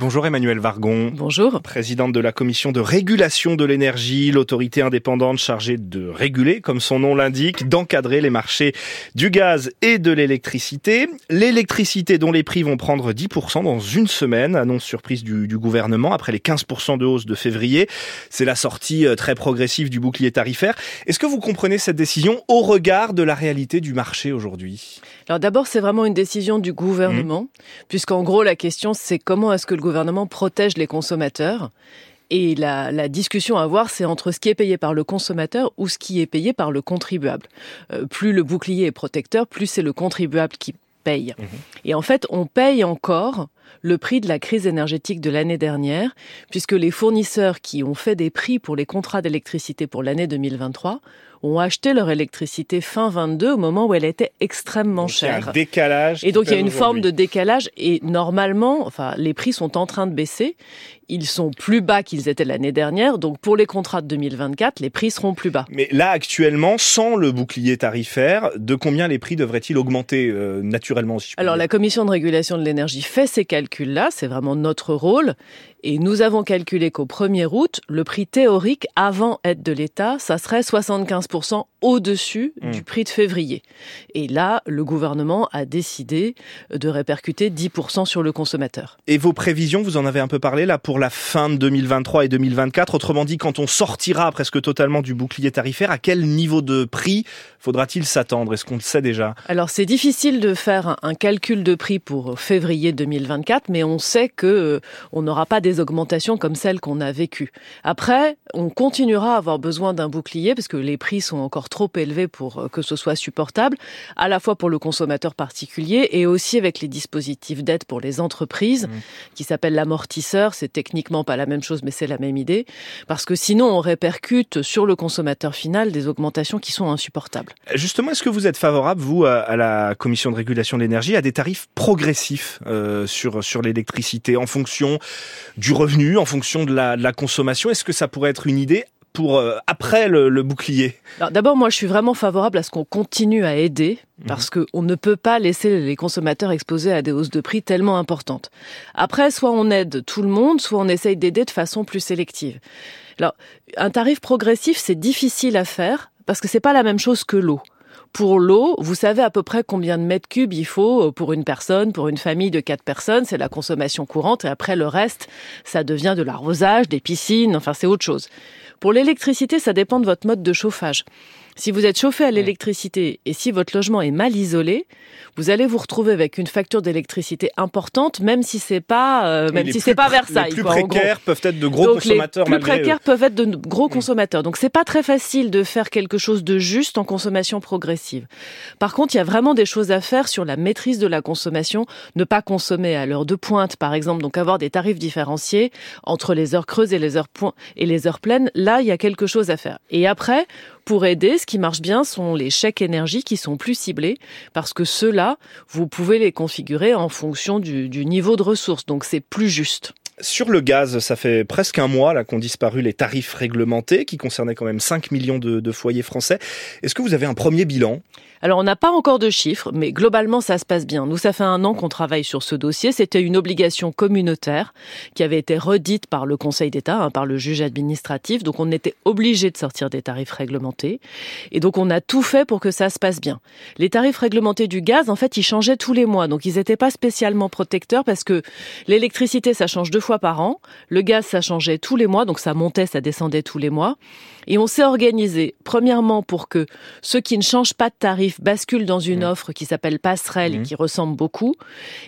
Bonjour Emmanuel Vargon. Bonjour. Présidente de la commission de régulation de l'énergie, l'autorité indépendante chargée de réguler, comme son nom l'indique, d'encadrer les marchés du gaz et de l'électricité. L'électricité dont les prix vont prendre 10% dans une semaine, annonce surprise du, du, gouvernement après les 15% de hausse de février. C'est la sortie euh, très progressive du bouclier tarifaire. Est-ce que vous comprenez cette décision au regard de la réalité du marché aujourd'hui? Alors d'abord, c'est vraiment une décision du gouvernement, mmh. puisqu'en gros, la question, c'est comment est-ce que le gouvernement protège les consommateurs. Et la, la, discussion à voir, c'est entre ce qui est payé par le consommateur ou ce qui est payé par le contribuable. Euh, plus le bouclier est protecteur, plus c'est le contribuable qui paye. Mmh. Et en fait, on paye encore le prix de la crise énergétique de l'année dernière, puisque les fournisseurs qui ont fait des prix pour les contrats d'électricité pour l'année 2023 ont acheté leur électricité fin 22 au moment où elle était extrêmement donc chère. Il y a un décalage. Et donc il y a une forme de décalage et normalement, enfin, les prix sont en train de baisser. Ils sont plus bas qu'ils étaient l'année dernière. Donc pour les contrats de 2024, les prix seront plus bas. Mais là, actuellement, sans le bouclier tarifaire, de combien les prix devraient-ils augmenter euh, naturellement si Alors la Commission de régulation de l'énergie fait ces C'est vraiment notre rôle. Et nous avons calculé qu'au 1er août, le prix théorique avant aide de l'État, ça serait 75% au-dessus mmh. du prix de février. Et là, le gouvernement a décidé de répercuter 10% sur le consommateur. Et vos prévisions, vous en avez un peu parlé là pour la fin de 2023 et 2024. Autrement dit, quand on sortira presque totalement du bouclier tarifaire, à quel niveau de prix faudra-t-il s'attendre? Est-ce qu'on le sait déjà? Alors c'est difficile de faire un calcul de prix pour février 2024, mais on sait que euh, on n'aura pas des augmentations comme celles qu'on a vécues. Après, on continuera à avoir besoin d'un bouclier parce que les prix sont encore trop élevés pour que ce soit supportable, à la fois pour le consommateur particulier et aussi avec les dispositifs d'aide pour les entreprises, mmh. qui s'appellent l'amortisseur. C'est techniquement pas la même chose, mais c'est la même idée. Parce que sinon, on répercute sur le consommateur final des augmentations qui sont insupportables. Justement, est-ce que vous êtes favorable, vous, à la Commission de régulation de l'énergie, à des tarifs progressifs euh, sur, sur l'électricité en fonction du revenu, en fonction de la, de la consommation Est-ce que ça pourrait être une idée pour euh, après le, le bouclier? D'abord, moi, je suis vraiment favorable à ce qu'on continue à aider parce mmh. qu'on ne peut pas laisser les consommateurs exposés à des hausses de prix tellement importantes. Après, soit on aide tout le monde, soit on essaye d'aider de façon plus sélective. Alors, un tarif progressif, c'est difficile à faire parce que c'est pas la même chose que l'eau. Pour l'eau, vous savez à peu près combien de mètres cubes il faut pour une personne, pour une famille de quatre personnes. C'est la consommation courante et après le reste, ça devient de l'arrosage, des piscines, enfin c'est autre chose. Pour l'électricité, ça dépend de votre mode de chauffage. Si vous êtes chauffé à l'électricité et si votre logement est mal isolé, vous allez vous retrouver avec une facture d'électricité importante, même si c'est pas, euh, même si c'est pas Versailles. Les plus précaires peuvent être de gros Donc, consommateurs. Les plus précaires eux. peuvent être de gros consommateurs. Donc c'est pas très facile de faire quelque chose de juste en consommation progressive. Par contre, il y a vraiment des choses à faire sur la maîtrise de la consommation, ne pas consommer à l'heure de pointe, par exemple, donc avoir des tarifs différenciés entre les heures creuses et les heures et les heures pleines. Là, il y a quelque chose à faire. Et après, pour aider, ce qui marche bien sont les chèques énergie qui sont plus ciblés parce que ceux-là, vous pouvez les configurer en fonction du, niveau de ressources. Donc c'est plus juste. Sur le gaz, ça fait presque un mois là qu'ont disparu les tarifs réglementés qui concernaient quand même 5 millions de, foyers français. Est-ce que vous avez un premier bilan? Alors, on n'a pas encore de chiffres, mais globalement, ça se passe bien. Nous, ça fait un an qu'on travaille sur ce dossier. C'était une obligation communautaire qui avait été redite par le Conseil d'État, hein, par le juge administratif. Donc, on était obligé de sortir des tarifs réglementés. Et donc, on a tout fait pour que ça se passe bien. Les tarifs réglementés du gaz, en fait, ils changeaient tous les mois. Donc, ils n'étaient pas spécialement protecteurs parce que l'électricité, ça change deux fois par an. Le gaz, ça changeait tous les mois. Donc, ça montait, ça descendait tous les mois. Et on s'est organisé, premièrement, pour que ceux qui ne changent pas de tarif basculent dans une mmh. offre qui s'appelle passerelle mmh. et qui ressemble beaucoup.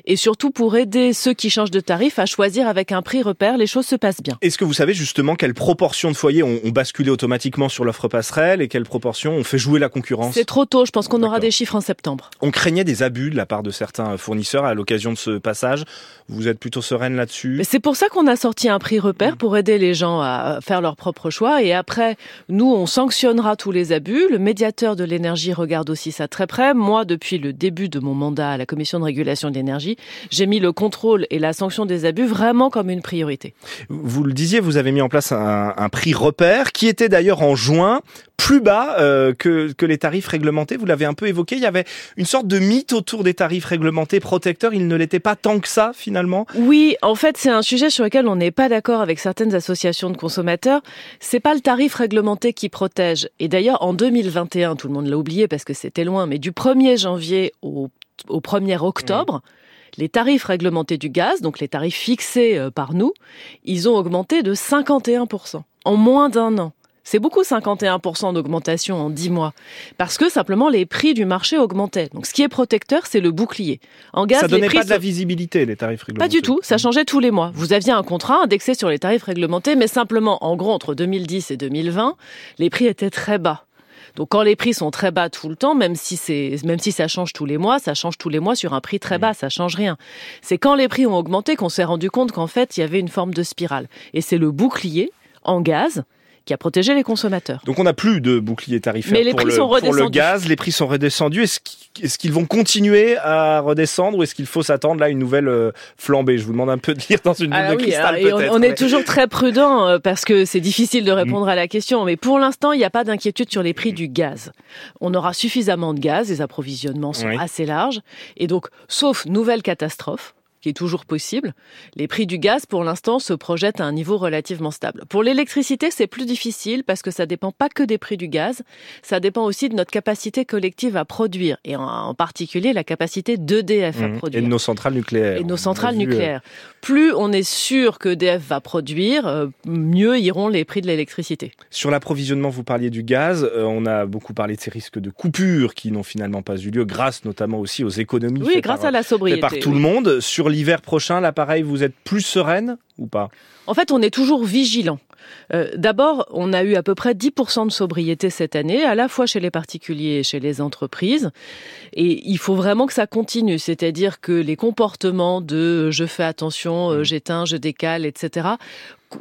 Et surtout pour aider ceux qui changent de tarif à choisir avec un prix repère, les choses se passent bien. Est-ce que vous savez justement quelle proportion de foyers ont, ont basculé automatiquement sur l'offre passerelle et quelle proportion ont fait jouer la concurrence C'est trop tôt, je pense qu'on aura des chiffres en septembre. On craignait des abus de la part de certains fournisseurs à l'occasion de ce passage. Vous êtes plutôt sereine là-dessus? C'est pour ça qu'on a sorti un prix repère pour aider les gens à faire leur propre choix. Et après, nous, on sanctionnera tous les abus. Le médiateur de l'énergie regarde aussi ça très près. Moi, depuis le début de mon mandat à la Commission de régulation de l'énergie, j'ai mis le contrôle et la sanction des abus vraiment comme une priorité. Vous le disiez, vous avez mis en place un, un prix repère qui était d'ailleurs en juin plus bas euh, que, que les tarifs réglementés. Vous l'avez un peu évoqué. Il y avait une sorte de mythe autour des tarifs réglementés protecteurs. Il ne l'était pas tant que ça finalement? Oui, en fait, c'est un sujet sur lequel on n'est pas d'accord avec certaines associations de consommateurs. C'est pas le tarif réglementé qui protège. Et d'ailleurs, en 2021, tout le monde l'a oublié parce que c'était loin, mais du 1er janvier au, au 1er octobre, les tarifs réglementés du gaz, donc les tarifs fixés euh, par nous, ils ont augmenté de 51% en moins d'un an. C'est beaucoup 51% d'augmentation en 10 mois. Parce que simplement les prix du marché augmentaient. Donc ce qui est protecteur, c'est le bouclier. En gaz, ça donnait pas de la visibilité, les tarifs réglementés. Pas du tout, ça changeait tous les mois. Vous aviez un contrat indexé sur les tarifs réglementés, mais simplement, en gros, entre 2010 et 2020, les prix étaient très bas. Donc quand les prix sont très bas tout le temps, même si c'est même si ça change tous les mois, ça change tous les mois sur un prix très bas, ça change rien. C'est quand les prix ont augmenté qu'on s'est rendu compte qu'en fait, il y avait une forme de spirale. Et c'est le bouclier en gaz qui a protégé les consommateurs. Donc on n'a plus de bouclier tarifaire Mais les pour, prix le, sont redescendus. pour le gaz, les prix sont redescendus. Est-ce qu'ils vont continuer à redescendre ou est-ce qu'il faut s'attendre là à une nouvelle euh, flambée? Je vous demande un peu de lire dans une boule de cristal peut-être. On, est toujours très prudent euh, parce que c'est difficile de répondre mm. à la question. Mais pour l'instant, il n'y a pas d'inquiétude sur les prix du gaz. On aura suffisamment de gaz, les approvisionnements sont assez larges. Et donc, sauf nouvelle catastrophe, qui est toujours possible, les prix du gaz, pour l'instant, se projettent à un niveau relativement stable. Pour l'électricité, c'est plus difficile parce que ça dépend pas que des prix du gaz, ça dépend aussi de notre capacité collective à produire, et en, particulier la capacité d'EDF à mmh. produire. Et de nos centrales nucléaires. Et nos centrales euh, nucléaires. Plus on est sûr que EDF va produire, euh, mieux iront les prix de l'électricité. Sur l'approvisionnement, vous parliez du gaz, euh, on a beaucoup parlé de ces risques de coupures qui n'ont finalement pas eu lieu, grâce notamment aussi aux économies. Oui, grâce à la sobriété. Par tout le monde. Sur l'hiver prochain, l'appareil, vous êtes plus sereine ou pas? En fait, on est toujours vigilant. Euh, d'abord, on a eu à peu près 10% de sobriété cette année, à la fois chez les particuliers et chez les entreprises. Et il faut vraiment que ça continue, c'est-à-dire que les comportements de je fais attention, euh, mmh. j'éteins, je décale, etc.,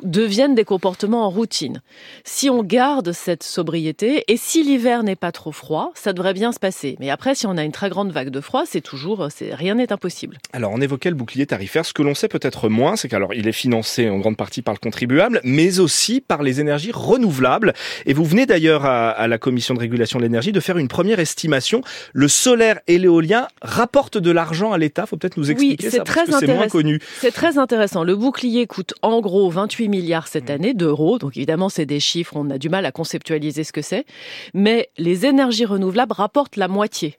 deviennent des comportements en routine. Si on garde cette sobriété et si l'hiver n'est pas trop froid, ça devrait bien se passer. Mais après, si on a une très grande vague de froid, c'est toujours, c'est rien n'est impossible. Alors, on évoquait le bouclier tarifaire. Ce que l'on sait peut-être moins, c'est qu'alors il est financé en grande partie par le contribuable, mais aussi par les énergies renouvelables. Et vous venez d'ailleurs à, à la commission de régulation de l'énergie de faire une première estimation. Le solaire et l'éolien rapportent de l'argent à l'État. Faut peut-être nous expliquer oui, ça très parce que c'est moins connu. C'est très intéressant. Le bouclier coûte en gros 28 milliards cette mmh. année d'euros. Donc évidemment, c'est des chiffres, on a du mal à conceptualiser ce que c'est. Mais les énergies renouvelables rapportent la moitié.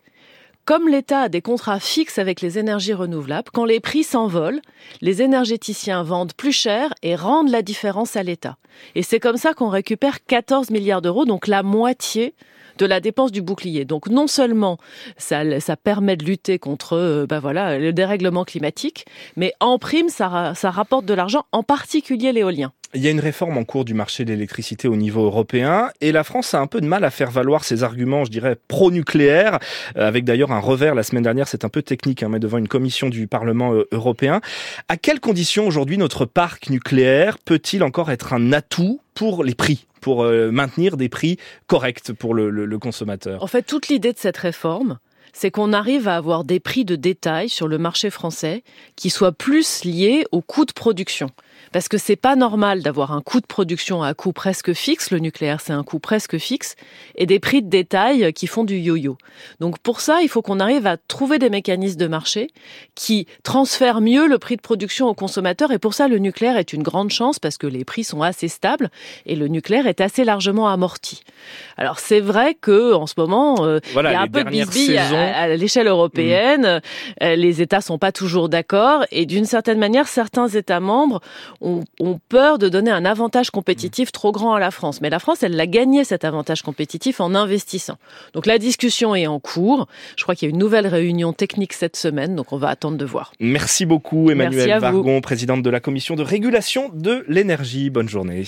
Comme l'État a des contrats fixes avec les énergies renouvelables, quand les prix s'envolent, les énergéticiens vendent plus cher et rendent la différence à l'État. Et c'est comme ça qu'on récupère 14 milliards d'euros, donc la moitié de la dépense du bouclier. Donc non seulement ça, ça permet de lutter contre ben voilà, le dérèglement climatique, mais en prime, ça, ça rapporte de l'argent, en particulier l'éolien. Il y a une réforme en cours du marché de l'électricité au niveau européen et la France a un peu de mal à faire valoir ses arguments, je dirais, pro-nucléaire, euh, avec d'ailleurs un revers la semaine dernière, c'est un peu technique, hein, mais devant une commission du Parlement euh, européen. À quelles conditions aujourd'hui notre parc nucléaire peut-il encore être un atout pour les prix pour euh, maintenir des prix corrects pour le, le consommateur? En fait, toute l'idée de cette réforme, c'est qu'on arrive à avoir des prix de détail sur le marché français qui soient plus liés au coût de production parce que c'est pas normal d'avoir un coût de production à coût presque fixe, le nucléaire c'est un coût presque fixe, et des prix de détail qui font du yo-yo. Donc pour ça, il faut qu'on arrive à trouver des mécanismes de marché qui transfèrent mieux le prix de production aux consommateurs, et pour ça le nucléaire est une grande chance parce que les prix sont assez stables et le nucléaire est assez largement amorti. Alors c'est vrai que en ce moment, euh, il y a un peu de bisbille à, l'échelle européenne, mmh. euh, les États sont pas toujours d'accord, et d'une certaine manière, certains États membres ont, peur de donner un avantage compétitif trop grand à la France. Mais la France, elle l'a gagné cet avantage compétitif en investissant. Donc la discussion est en cours. Je crois qu'il y a une nouvelle réunion technique cette semaine, donc on va attendre de voir. Merci beaucoup Emmanuel Vargon, présidente de la commission de régulation de l'énergie. Bonne journée.